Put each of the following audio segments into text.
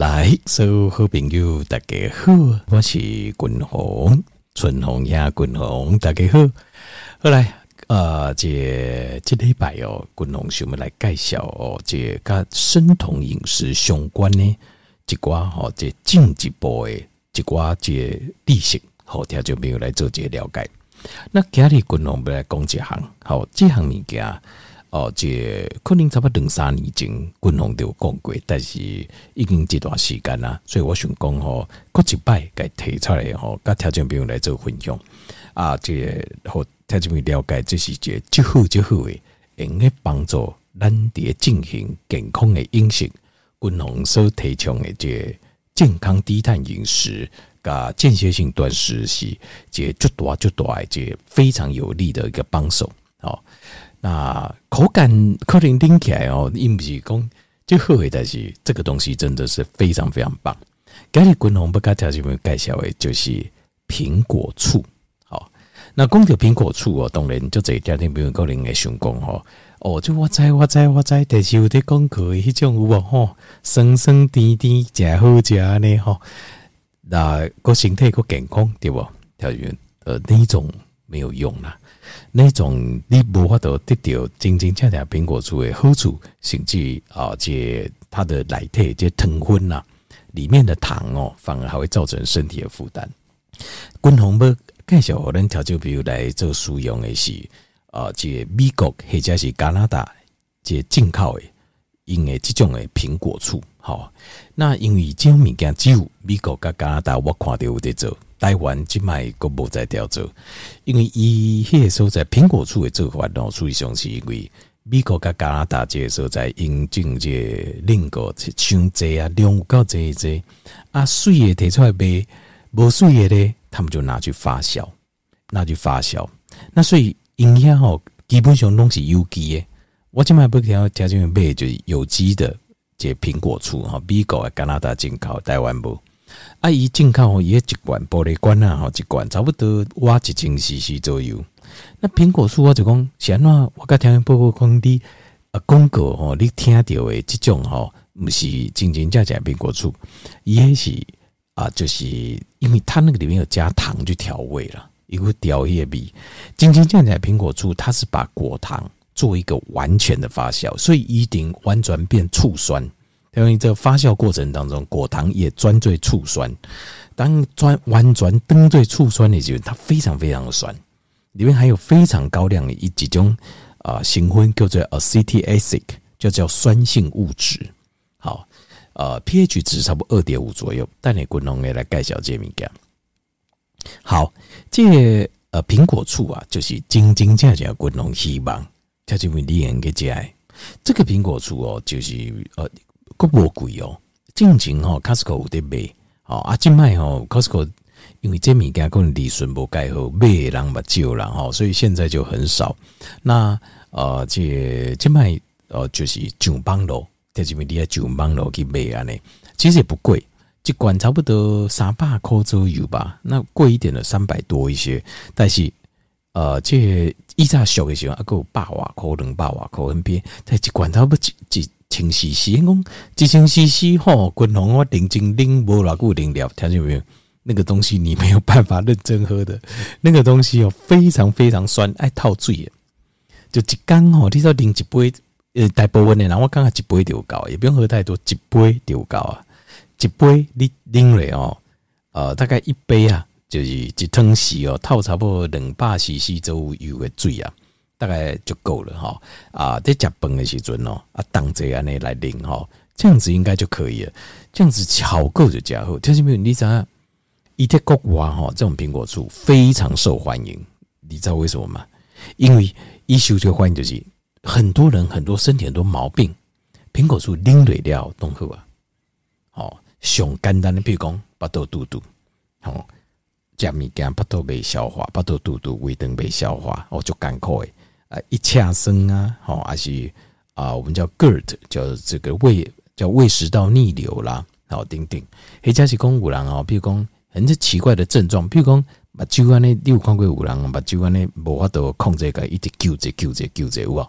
来，所有好朋友大家好，我是君鸿，春鸿呀，君鸿大家好。后来，呃，这这礼拜哦，君鸿想要来介绍哦，这跟生酮饮食相关的一寡吼，这进一步的一寡这知识，好，听就没有来做这了解。那今日君鸿要来讲一项，好，这项物件。哦，这可能差不多两三年前，君鸿就讲过，但是已经这段时间啦，所以我想讲吼，过一摆该提出来吼，甲听众朋友来做分享啊，这好听众朋友了解，这是一个最好最好的，用来帮助咱伫进行健康的饮食。君鸿所提倡的这健康低碳饮食，甲间歇性断食是这最大最大的这非常有利的一个帮手，哦。那口感可能听起来哦，并不是讲最好的，但是这个东西真的是非常非常棒。今日君鸿不跟条件朋友介绍的，就是苹果醋。好，那讲到苹果醋哦，当然就这条件朋友可能会想讲吼，哦，就我知我知我知，但是有啲讲过迄种有无吼，酸酸甜甜，真好食呢吼。那个身体个健康对不？条件呃，那种没有用啦。那种你无法度得到真真正正苹果醋的好处，甚至啊，这它的内体这糖分呐，里面的糖哦，反而还会造成身体的负担。君鸿要介绍咱调酒比如来做使用的是啊，这美国或者是加拿大这进口的用的这种的苹果醋。好，那因为这种物件只有美国跟加拿大我看到有在做。台湾即卖个无在调做，因为伊迄个所在苹果醋的做法，然实际上是因为美国甲加拿大即个所在引进这另个伤济啊，量够济济啊，水的提出来卖，无水的咧，他们就拿去发酵，拿去发酵。那所以营养吼，基本上拢是有机的。我即卖不听听这边卖就是有机的这苹果醋哈，美国啊加拿大进口，台湾无。啊，伊进口伊一罐玻璃罐啊，吼，一罐差不多挖一千 CC 左右。那苹果醋我就讲，是安怎我甲听报告讲你啊，广告吼，你听到的这种吼，毋是真真正正苹果醋，伊迄是啊，就是因为它那个里面有加糖去调味了，一个调叶味。真真正正苹果醋，它是把果糖做一个完全的发酵，所以一定完全变醋酸。因为这个发酵过程当中，果糖也专做醋酸。当专完全登对醋酸的时候，它非常非常的酸，里面还有非常高量的一几种啊成分叫做 acetic acid，就叫酸性物质。好，呃，pH 值差不多二点五左右。但你滚龙来介绍这物件。好，这呃苹果醋啊，就是真真正正滚龙希望，它就会令人给加。这个苹果醋哦，就是呃。个无贵哦，正经吼，Costco 有得卖哦。啊，即卖吼，Costco 因为这物件可能利润无盖好，买的人嘛少啦吼，所以现在就很少。那呃，这即卖呃就是上邦路，在这边你要上班咯去买安尼，其实也不贵，一罐差不多三百块左右吧。那贵一点的三百多一些，但是呃，这一扎小的时候啊，够百瓦块，两百瓦块很便宜，但一罐差不多几几。清洗洗，讲几清洗洗吼，滚红我认真拎无偌久啉了，听见没有？那个东西你没有办法认真喝的，那个东西哦，非常非常酸，爱透水。就一缸吼，你说啉一杯，呃，大部分的人我刚刚一杯就够，也不用喝太多，一杯就够啊。一杯你啉了哦，呃，大概一杯啊，就是一汤匙哦，透差不多两百 CC 左右的水啊。大概就够了哈啊！在吃饭的时阵哦，啊，当这样来淋哈，这样子应该就可以了。这样子巧够就加好。听清没有？你知道，伊在国外哈，这种苹果醋非常受欢迎。你知道为什么吗？因为一受这个欢迎就是很多人很多身体很多毛病，苹果醋淋水料都好啊。哦，上简单的，比如讲巴肚肚肚，哦，食物件巴肚未消化，巴肚肚肚胃肠未消化，哦，就艰苦诶。啊，一恰生啊，好，还是啊，我们叫 GERD，叫这个胃叫胃食道逆流啦，好，等等。或者是讲有人哦，比如讲很多奇怪的症状，比如讲目睭安尼，你有看过有人目睭安尼无法度控制个，一直揪着揪着揪着有啊，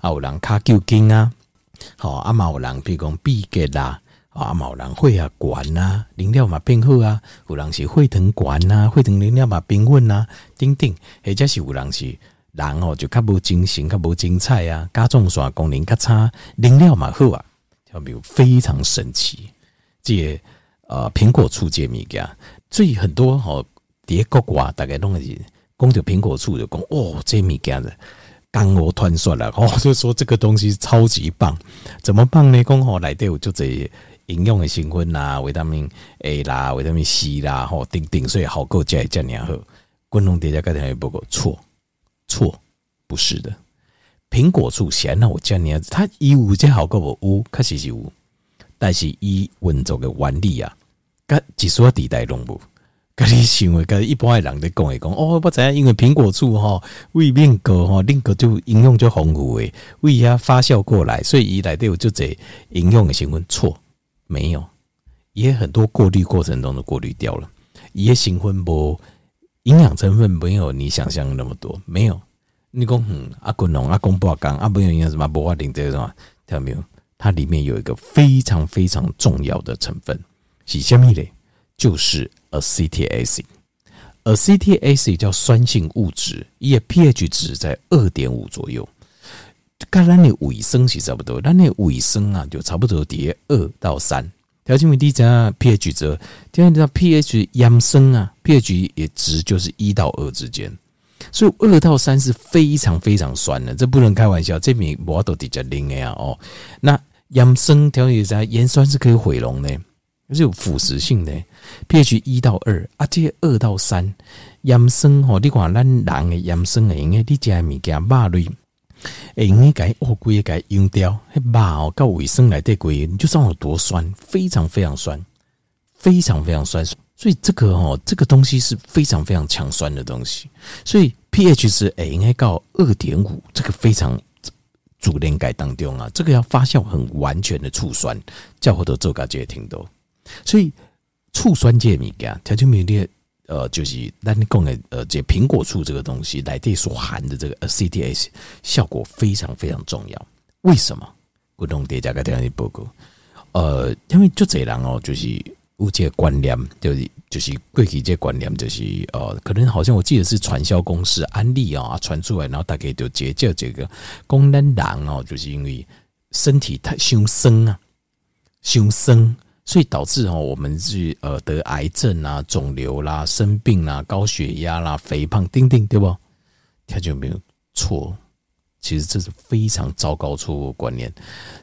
啊有人卡揪筋啊，好，啊嘛有人比如讲闭结啦，啊，某人血压悬呐，磷尿嘛变好啊，有人是血糖悬呐，血糖磷尿嘛平稳呐，等等，或者是有人是人吼，就较无精神，较无精彩啊，甲状腺功能较差，磷尿嘛好啊，就比如非常神奇，这个、呃苹果醋这物件，最很多吼伫个国外大概拢是讲着苹果醋就讲哦，这物件的刚我团算了，哦 就说这个东西超级棒，怎么棒呢？讲吼内底有就这。营养的成分啦，维他命 A 啦，维他命 C 啦，吼，顶顶，所以好够加一加年好。滚龙叠加钙糖不够，错错，不是的。苹果醋显然我教你啊，它一五加好够不五，确实是五，但是伊温做个原理啊，佮技术地带拢无，甲你想为，甲一般的人在讲一讲哦，不知影，因为苹果醋吼，胃面个吼，另个就营养就丰富诶，胃呀发酵过来，所以伊内底有就这营养的成分错。没有，也很多过滤过程中都过滤掉了。也成分不营养成分没有你想象那么多，没有。你讲嗯，阿滚龙阿公不讲阿不用营养什么不化定这种，听到没有？它里面有一个非常非常重要的成分，是什么嘞？就是 acetic acid。acetic acid 叫酸性物质，也 pH 值在二点五左右。跟咱的卫生是差不多，咱的卫生啊，就差不多在二到三。条件为第一讲 pH 值，第二讲 pH 阳生啊，pH 也值就是一到二之间，所以二到三是非常非常酸的，这不能开玩笑。这边我都比较灵的呀哦。那阳生条件在盐酸是可以毁容的，是有腐蚀性的。pH 一到二啊，这二到三阳生吼，你看咱人的阳生的，因为你加物件肉类。哎，你改哦，龟改用掉，嘿吧哦，搞卫生来对龟，你就知道有多酸，非常非常酸，非常非常酸。所以这个哦，这个东西是非常非常强酸的东西。所以 pH 值哎，应该到二点五，这个非常主链改当中啊，这个要发酵很完全的醋酸，叫或者做个也挺多。所以醋酸这物件，条件没列。呃，就是咱讲的呃，这苹果醋这个东西，内底所含的这个 acetic 效果非常非常重要。为什么？滚龙叠加个这样的报告，呃，因为就这人哦，就是有这个观念，就是就是过去这观念，就是呃，可能好像我记得是传销公司安利啊传出来，然后大概就结叫这个功能人哦，就是因为身体太伤身啊，伤身。所以导致哦，我们是呃得癌症啊、肿瘤啦、生病啦、高血压啦、肥胖，丁丁对不？他就没有错。其实这是非常糟糕错误观念。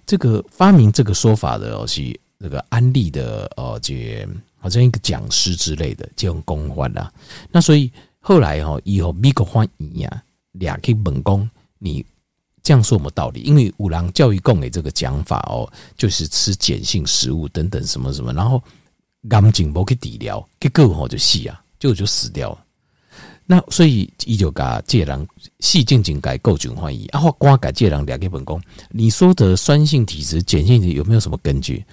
这个发明这个说法的是这个安利的呃，这好像一个讲师之类的这种公关啦。那所以后来哈，以后美国欢迎呀，俩可以本宫你。这样说没道理？因为五郎教育供给这个讲法哦，就是吃碱性食物等等什么什么，然后赶紧不去治疗，结果吼就死啊，就就死掉了。那所以伊就甲这人细静静改构菌换衣啊，或光改这人两个本宫，你说的酸性体质、碱性体质有没有什么根据？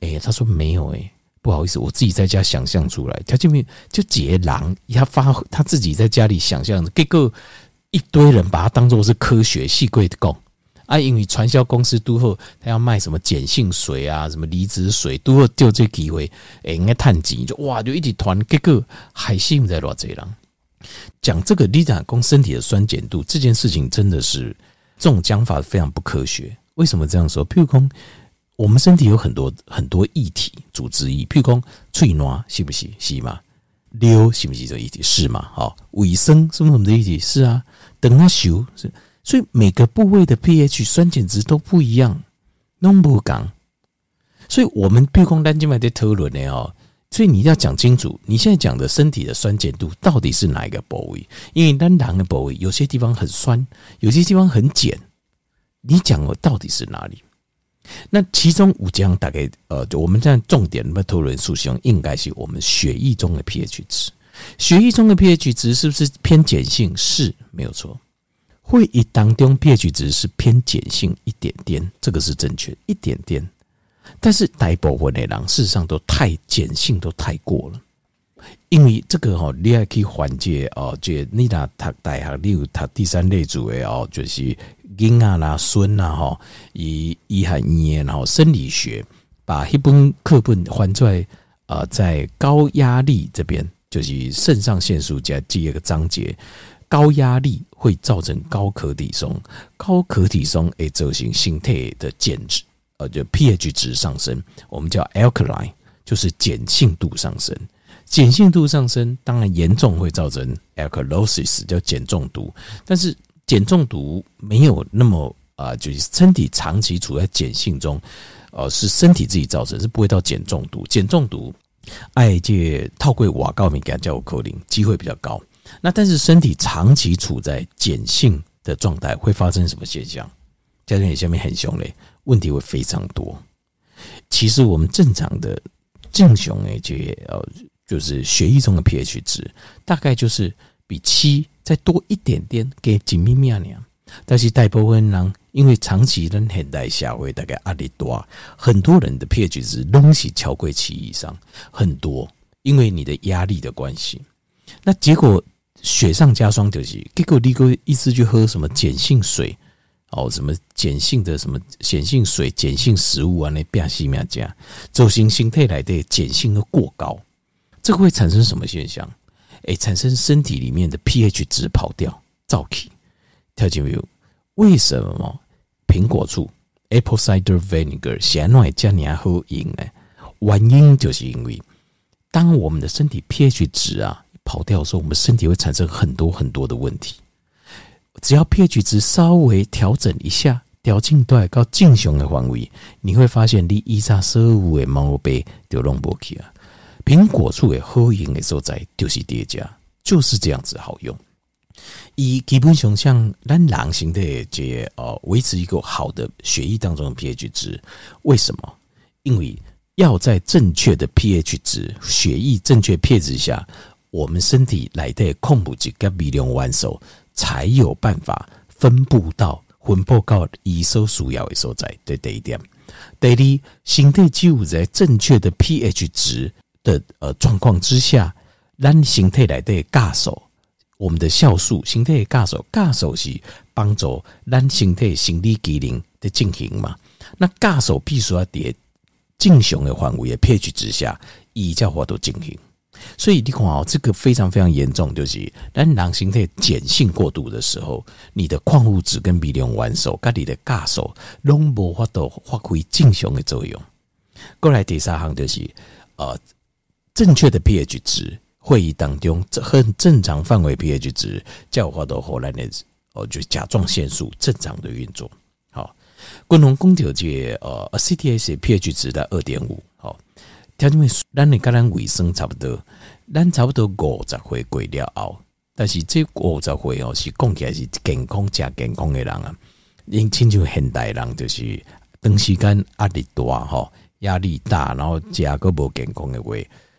哎，他说没有哎，不好意思，我自己在家想象出来，他就没有就这人他发他自己在家里想象结果。一堆人把它当做是科学细贵的讲啊，因为传销公司都后他要卖什么碱性水啊，什么离子水，都后就这机会，哎，应该探钱就哇，就一直团，结果还信在偌济人讲这个，你讲讲身体的酸碱度这件事情，真的是这种讲法非常不科学。为什么这样说？譬如说，我们身体有很多很多液体组织液，譬如说，喙瘘是不是？是吗？溜是不是这一体？是嘛？好，卫生是不是什么的一体？是啊。等它修是，所以每个部位的 pH 酸碱值都不一样，弄不讲。所以我们必空单静脉在讨论的哦，所以你要讲清楚，你现在讲的身体的酸碱度到底是哪一个部位？因为单糖的部位有些地方很酸，有些地方很碱，你讲的到底是哪里？那其中五讲大概呃，就我们现在重点的讨论属性应该是我们血液中的 pH 值。血液中的 pH 值是不是偏碱性？是没有错。会议当中 pH 值是偏碱性一点点，这个是正确一点点。但是大部分的人事实上都太碱性都太过了，因为这个哈，你还可以缓解哦。就你那读大学，你有读第三类组的哦，就是婴儿啦、孙呐哈，以医学院然后生理学。把一本课本翻出来，呃，在高压力这边，就是肾上腺素加第一个章节，高压力会造成高可体松，高可体松会造成身体的碱值，呃，就 pH 值上升，我们叫 alkaline，就是碱性度上升。碱性度上升，当然严重会造成 alkalosis，叫碱中毒。但是碱中毒没有那么啊、就是身体长期处在碱性中，呃，是身体自己造成，是不会到碱中毒。碱中毒，爱借套柜瓦告敏感叫我口令，机会比较高。那但是身体长期处在碱性的状态，会发生什么现象？家人，你下面很凶嘞，问题会非常多。其实我们正常的正常诶，这呃。就是血液中的 pH 值，大概就是比七再多一点点，给几咪咪啊那样。但是大部分人因为长期的现代社会大概压力大，很多人的 pH 值东西超过七以上，很多，因为你的压力的关系。那结果雪上加霜就是，结果你个意思就喝什么碱性水哦，什么碱性的什么碱性水、碱性食物啊，那变西面加，走行形态来的碱性都过高。这个会产生什么现象？诶，产生身体里面的 pH 值跑掉，燥气。跳进没有？为什么苹果醋 （apple cider vinegar） 咸奶加你还好饮呢？原因就是因为，当我们的身体 pH 值啊跑掉的时候，我们身体会产生很多很多的问题。只要 pH 值稍微调整一下，调进到高正常的范围，你会发现你以上所有的毛病就拢不去啊。苹果醋也喝饮的时候在就是叠加，就是这样子好用。以基本上像咱狼型的这呃维持一个好的血液当中的 pH 值，为什么？因为要在正确的 pH 值、血液正确 pH 值下，我们身体来的控补剂跟微量元素才有办法分布到分布到遗收需要的所在。这第一点。第二，身体只有在正确的 pH 值。的呃状况之下，咱形态来的尬手，我们的酵素形态尬手，尬手是帮助咱形态心理机能的进行嘛？那尬手必须要在正常的范围的 pH 之下，以叫活动进行。所以你看哦，这个非常非常严重，就是咱人形态碱性过度的时候，你的矿物质跟微量元素，跟你的尬手拢无法度发挥正常的作用。过来第三行就是呃。正确的 pH 值，会议当中这很正常范围 pH 值，叫化到后来的哦，就甲状腺素正常的运作。好，共同宫调节呃 ACTH pH 值在二点五。好，条件为咱你跟咱卫生差不多，咱差不多五十岁过了后，但是这五十岁哦是讲起来是健康加健康的人啊，因亲像现代人就是长时间压力大哈，压力大，然后加个无健康的话。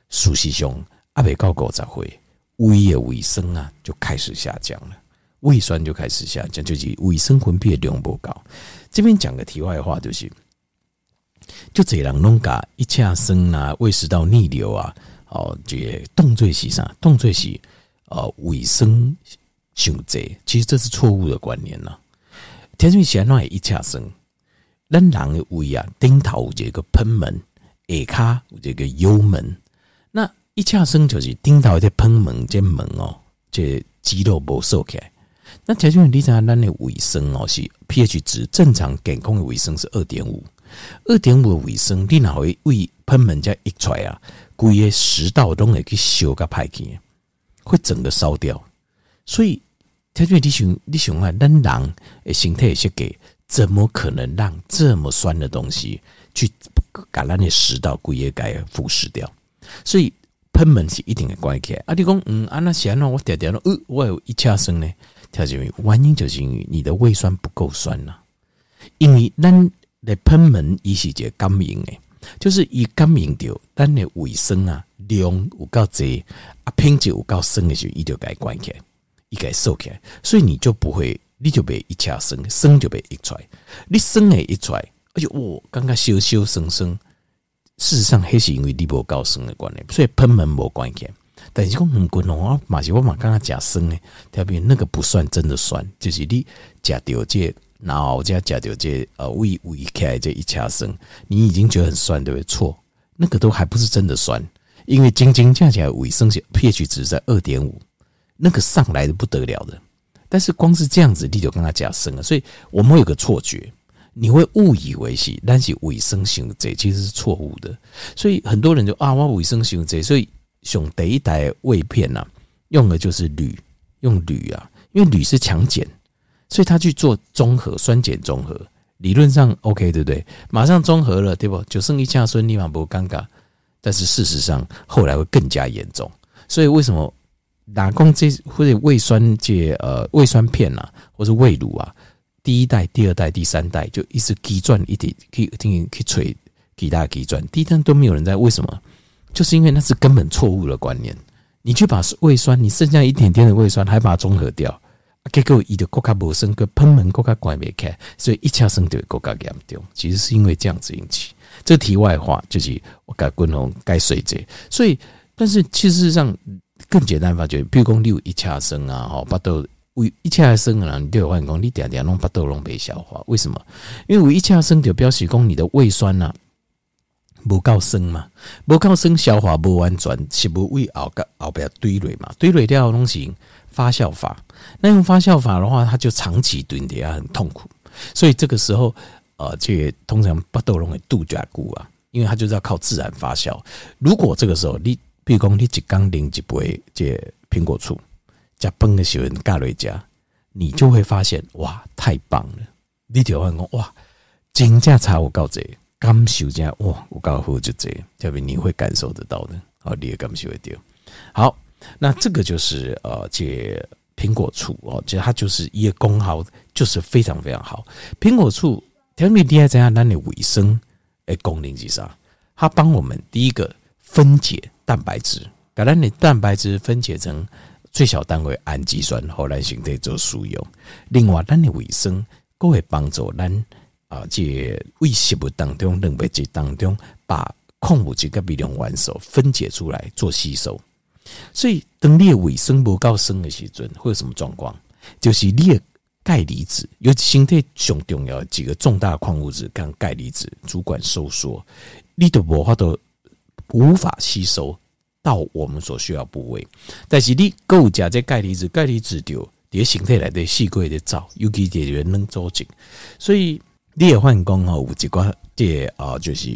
事实上，阿北高狗才会胃的卫生啊，就开始下降了，胃酸就开始下降，就是卫生分泌量不高。这边讲个题外话，就是就这人弄个一恰生啊，胃食道逆流啊，哦，这个动作是啥？动作是呃卫生伤济，其实这是错误的观念呐。天水显然一恰生，咱人的胃啊，顶头有这个喷门，下骹有这个幽门。一恰生就是顶头在喷门，这门哦，这肌肉不收起来。那条件你知道咱的卫生哦，是 pH 值正常健康的卫生是二点五，二点五的卫生，你哪会胃喷门这一出来啊，规个食道都会去烧个排去，会整个烧掉。所以条件你想，你想啊，咱人的身体设计，怎么可能让这么酸的东西去把咱的食道规个给腐蚀掉？所以喷门是一定会关起来。啊，你讲嗯，啊那显然我点点了，呃，我有一恰生呢。条件原因就是因为你的胃酸不够酸呐。因为咱的喷门伊是一个感应诶，就是伊感应到咱的胃酸啊量有够侪，啊品质有够酸的时候，伊就该关起来，伊该收起来。所以你就不会，你就被一恰生，生就被一出来。你生诶一出来，而且我刚刚修修生生。事实上，还是因为你无够酸的关系，所以喷门无关系。但是讲很滚哦，我马是我马刚刚讲酸诶，特别那个不算真的酸，就是你食到这然后这样讲就这呃胃胃开这一掐生，你已经觉得很酸，对不对？错，那个都还不是真的酸，因为晶晶加起来胃生 pH 值在二点五，那个上来的不得了的。但是光是这样子，你就跟他讲生了，所以我们有个错觉，你会误以为是但是胃生型这其实是错误的。所以很多人就啊，我胃生型这，所以用第一代胃片呐、啊，用的就是铝，用铝啊，因为铝是强碱。所以他去做中和酸碱中和，理论上 OK 对不对？马上中和了，对不？就剩一下孙立马不尴尬，但是事实上后来会更加严重。所以为什么打工这或者胃酸界呃胃酸片呐、啊，或是胃乳啊，第一代、第二代、第三代就一直急转一点，可以听可以吹几大急转，第一代都没有人在，为什么？就是因为那是根本错误的观念。你去把胃酸，你剩下一点点的胃酸，还把它中和掉。结果伊的国家无生个喷门国家关没开，所以一下生就国家严重。其实是因为这样子引起。这题外话就是我该滚红该水这，所以但是其实上更简单法就，比如讲你有一下生啊，吼，巴豆胃一下生人，你就发现讲你点点弄巴豆拢被消化，为什么？因为胃一下生就表示讲你的胃酸呐不够生嘛，不够生消化不完全，是不胃后个后边堆垒嘛，堆垒掉的东西。发酵法，那用发酵法的话，它就长期蹲底下很痛苦，所以这个时候，呃，这通常巴豆龙的度假菇啊，因为它就是要靠自然发酵。如果这个时候你，比如讲你一缸零一杯这苹果醋加崩的时候加瑞加，你就会发现哇，太棒了！你就会讲哇，真正差我告这感受这哇，我告诉就这，特别你会感受得到的，哦，你也感受会到。好。那这个就是呃，这苹果醋哦，其实它就是一个功效，就是非常非常好。苹果醋，特别厉害在哪里？维生诶，功能是啥？它帮我们第一个分解蛋白质，把咱的蛋白质分解成最小单位氨基酸，后来形成做输用。另外，咱的卫生都会帮助咱啊，这胃食物当中蛋白质当中把矿物质跟微量元素分解出来做吸收。所以，当你的卫生不够深的时阵，会有什么状况？就是你的钙离子，尤其身体上重要的几个重大矿物质，跟钙离子主管收缩，你都无法都无法吸收到我们所需要部位。但是你够加这钙离子，钙离子就在身体内的细胞在造，尤其在元能组织。所以你也换工哦，有一个这啊，就是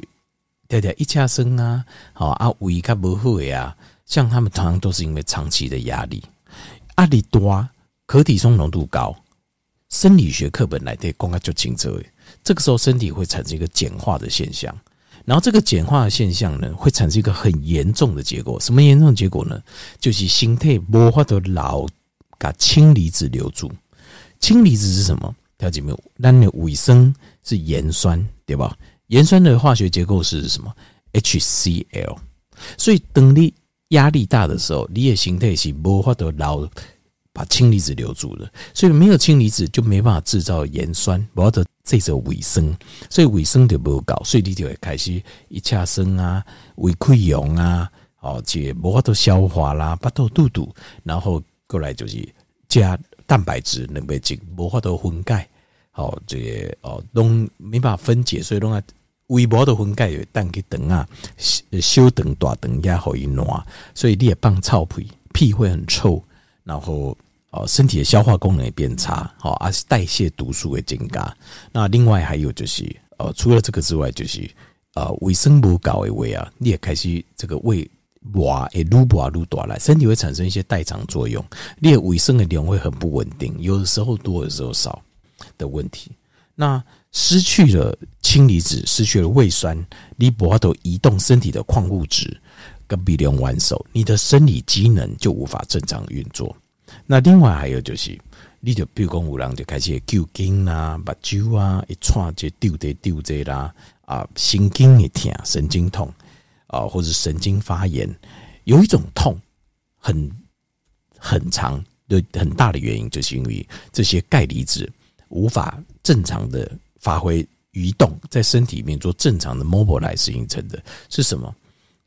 条条一掐生啊，好啊，胃较不好呀。像他们常常都是因为长期的压力，压力多，可体松浓度高，生理学课本来的公开就清楚，这个时候身体会产生一个碱化的现象，然后这个简化的现象呢，会产生一个很严重的结果。什么严重的结果呢？就是心态无法度老把氢离子留住。氢离子是什么？了解没有？那你胃酸是盐酸，对吧？盐酸的化学结构是什么？HCl。所以等你。压力大的时候，你的形态是无法度老把氢离子留住了，所以没有氢离子就没办法制造盐酸，无法度制造胃酸，所以胃酸就不够，所以你就会开始一下生啊、胃溃疡啊，哦，这无法度消化啦、巴肚肚肚，然后过来就是加蛋白质、蛋白质无法度分解，好，这个哦都没办法分解，所以拢啊。胃部的分解有蛋去等啊，小肠大等也好一暖，所以你也放臭屁，屁会很臭，然后哦，身体的消化功能也变差，好，而且代谢毒素会增加。那另外还有就是，呃，除了这个之外，就是呃，卫生不够的胃啊，你也开始这个胃哇，诶，撸不撸大来，身体会产生一些代偿作用，你的卫生的量会很不稳定，有的时候多，有的时候少的问题。那失去了氢离子，失去了胃酸，你无法度移动身体的矿物质跟微量玩手，你的生理机能就无法正常运作。那另外还有就是，你就比如讲有人就开始抽筋啊、目睭啊一串就丢这丢这啦啊，神经一痛、神经痛啊，或者神经发炎，有一种痛很很长的很大的原因，就是因为这些钙离子无法正常的。发挥移动，在身体里面做正常的 mobilize 形成的是什么？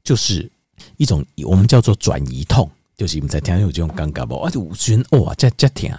就是一种我们叫做转移痛，就是你们在听有这种尴尬不？啊，就觉得哇，这这疼，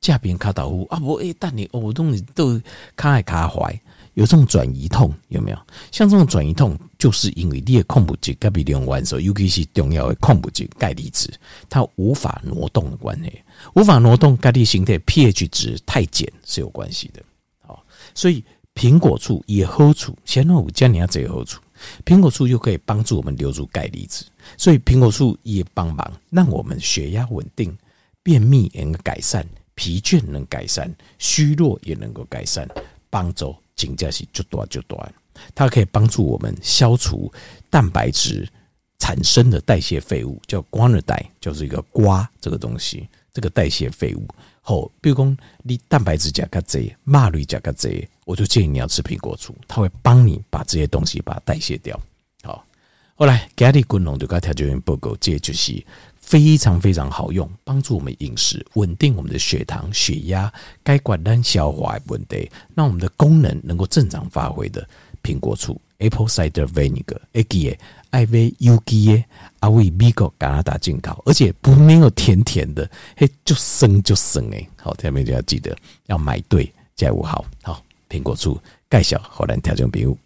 架边卡倒呼啊，不诶，但你哦，东西都卡爱卡坏，有这种转移痛有没有？像这种转移痛，就是因为你的矿物质，该比利用完时候，尤其是重要的矿物质钙离子，它无法挪动的关系，无法挪动，钙离形态 pH 值太碱是有关系的。好，所以苹果醋也好处，先让我教你下这个好处。苹果醋又可以帮助我们留住钙离子，所以苹果醋也帮忙让我们血压稳定，便秘能改善，疲倦能改善，虚弱也能够改善，帮助紧张是就短就短。它可以帮助我们消除蛋白质产生的代谢废物，叫瓜尔代，就是一个瓜这个东西，这个代谢废物。好，比如讲你蛋白质加较侪，马瑞加较侪，我就建议你要吃苹果醋，它会帮你把这些东西把它代谢掉。好，后来给你滚龙就跟调节员报告，这就是非常非常好用，帮助我们饮食稳定我们的血糖、血压，该管单消化的问题，让我们的功能能够正常发挥的苹果醋。Apple cider vinegar，哎记爱为有机的，阿为美国、加拿大进口，而且不没有甜甜的，嘿，就生就生诶。好，下面就要记得要买对，才有好好苹果醋介绍，好难调整朋友。